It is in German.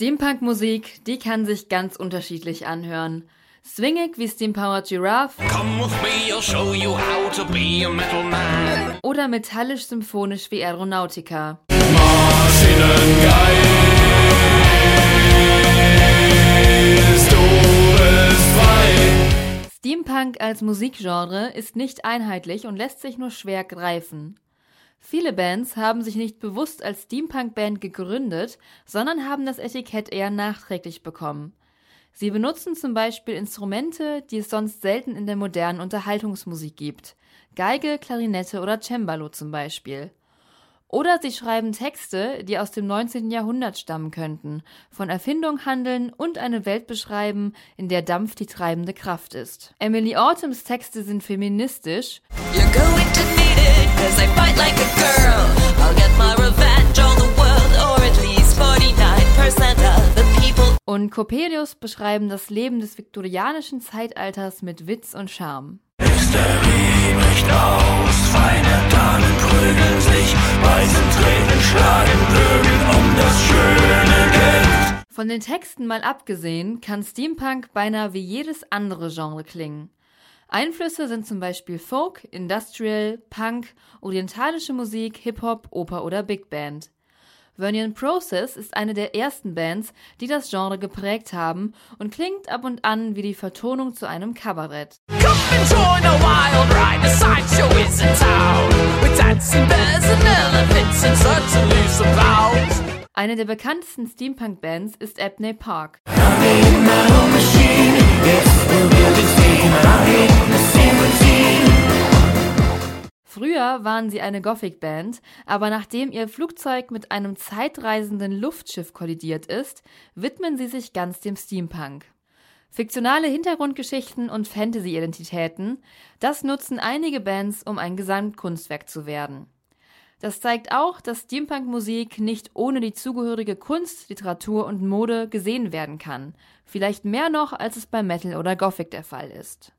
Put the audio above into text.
Steampunk-Musik, die kann sich ganz unterschiedlich anhören. Swingig wie Steampowered Giraffe oder metallisch-symphonisch wie Aeronautica. Steampunk als Musikgenre ist nicht einheitlich und lässt sich nur schwer greifen. Viele Bands haben sich nicht bewusst als Steampunk-Band gegründet, sondern haben das Etikett eher nachträglich bekommen. Sie benutzen zum Beispiel Instrumente, die es sonst selten in der modernen Unterhaltungsmusik gibt. Geige, Klarinette oder Cembalo zum Beispiel. Oder sie schreiben Texte, die aus dem 19. Jahrhundert stammen könnten, von Erfindung handeln und eine Welt beschreiben, in der Dampf die treibende Kraft ist. Emily Autumns Texte sind feministisch. Und Coppelius beschreiben das Leben des viktorianischen Zeitalters mit Witz und Charme. Hysterie bricht aus, feine Damen prügeln sich, Weisentränen schlagen Bögen um das schöne Geld. Von den Texten mal abgesehen, kann Steampunk beinahe wie jedes andere Genre klingen. Einflüsse sind zum Beispiel Folk, Industrial, Punk, orientalische Musik, Hip-Hop, Oper oder Big Band. Vernian Process ist eine der ersten Bands, die das Genre geprägt haben und klingt ab und an wie die Vertonung zu einem Kabarett. Eine der bekanntesten Steampunk-Bands ist Abney Park. Waren sie eine Gothic-Band, aber nachdem ihr Flugzeug mit einem zeitreisenden Luftschiff kollidiert ist, widmen sie sich ganz dem Steampunk. Fiktionale Hintergrundgeschichten und Fantasy-Identitäten, das nutzen einige Bands, um ein Gesamtkunstwerk zu werden. Das zeigt auch, dass Steampunk-Musik nicht ohne die zugehörige Kunst, Literatur und Mode gesehen werden kann. Vielleicht mehr noch, als es bei Metal oder Gothic der Fall ist.